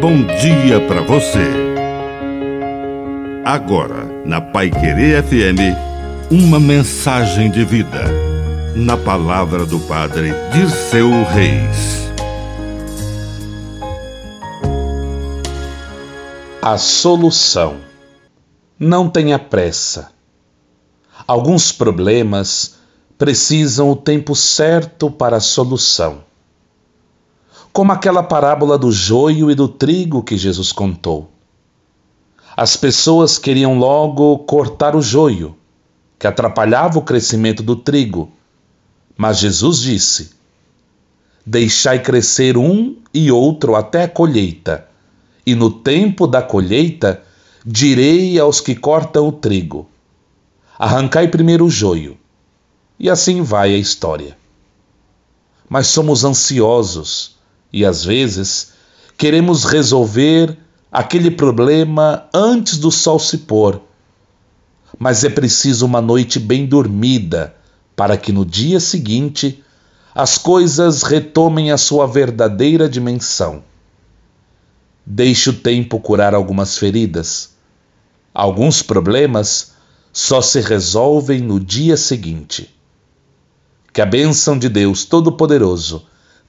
bom dia para você. Agora, na Pai Querer FM, uma mensagem de vida. Na palavra do Padre Dirceu Reis. A solução. Não tenha pressa. Alguns problemas precisam o tempo certo para a solução como aquela parábola do joio e do trigo que Jesus contou. As pessoas queriam logo cortar o joio, que atrapalhava o crescimento do trigo, mas Jesus disse: Deixai crescer um e outro até a colheita, e no tempo da colheita direi aos que cortam o trigo: Arrancai primeiro o joio. E assim vai a história. Mas somos ansiosos e às vezes queremos resolver aquele problema antes do sol se pôr. Mas é preciso uma noite bem dormida para que no dia seguinte as coisas retomem a sua verdadeira dimensão. Deixe o tempo curar algumas feridas. Alguns problemas só se resolvem no dia seguinte. Que a bênção de Deus Todo-Poderoso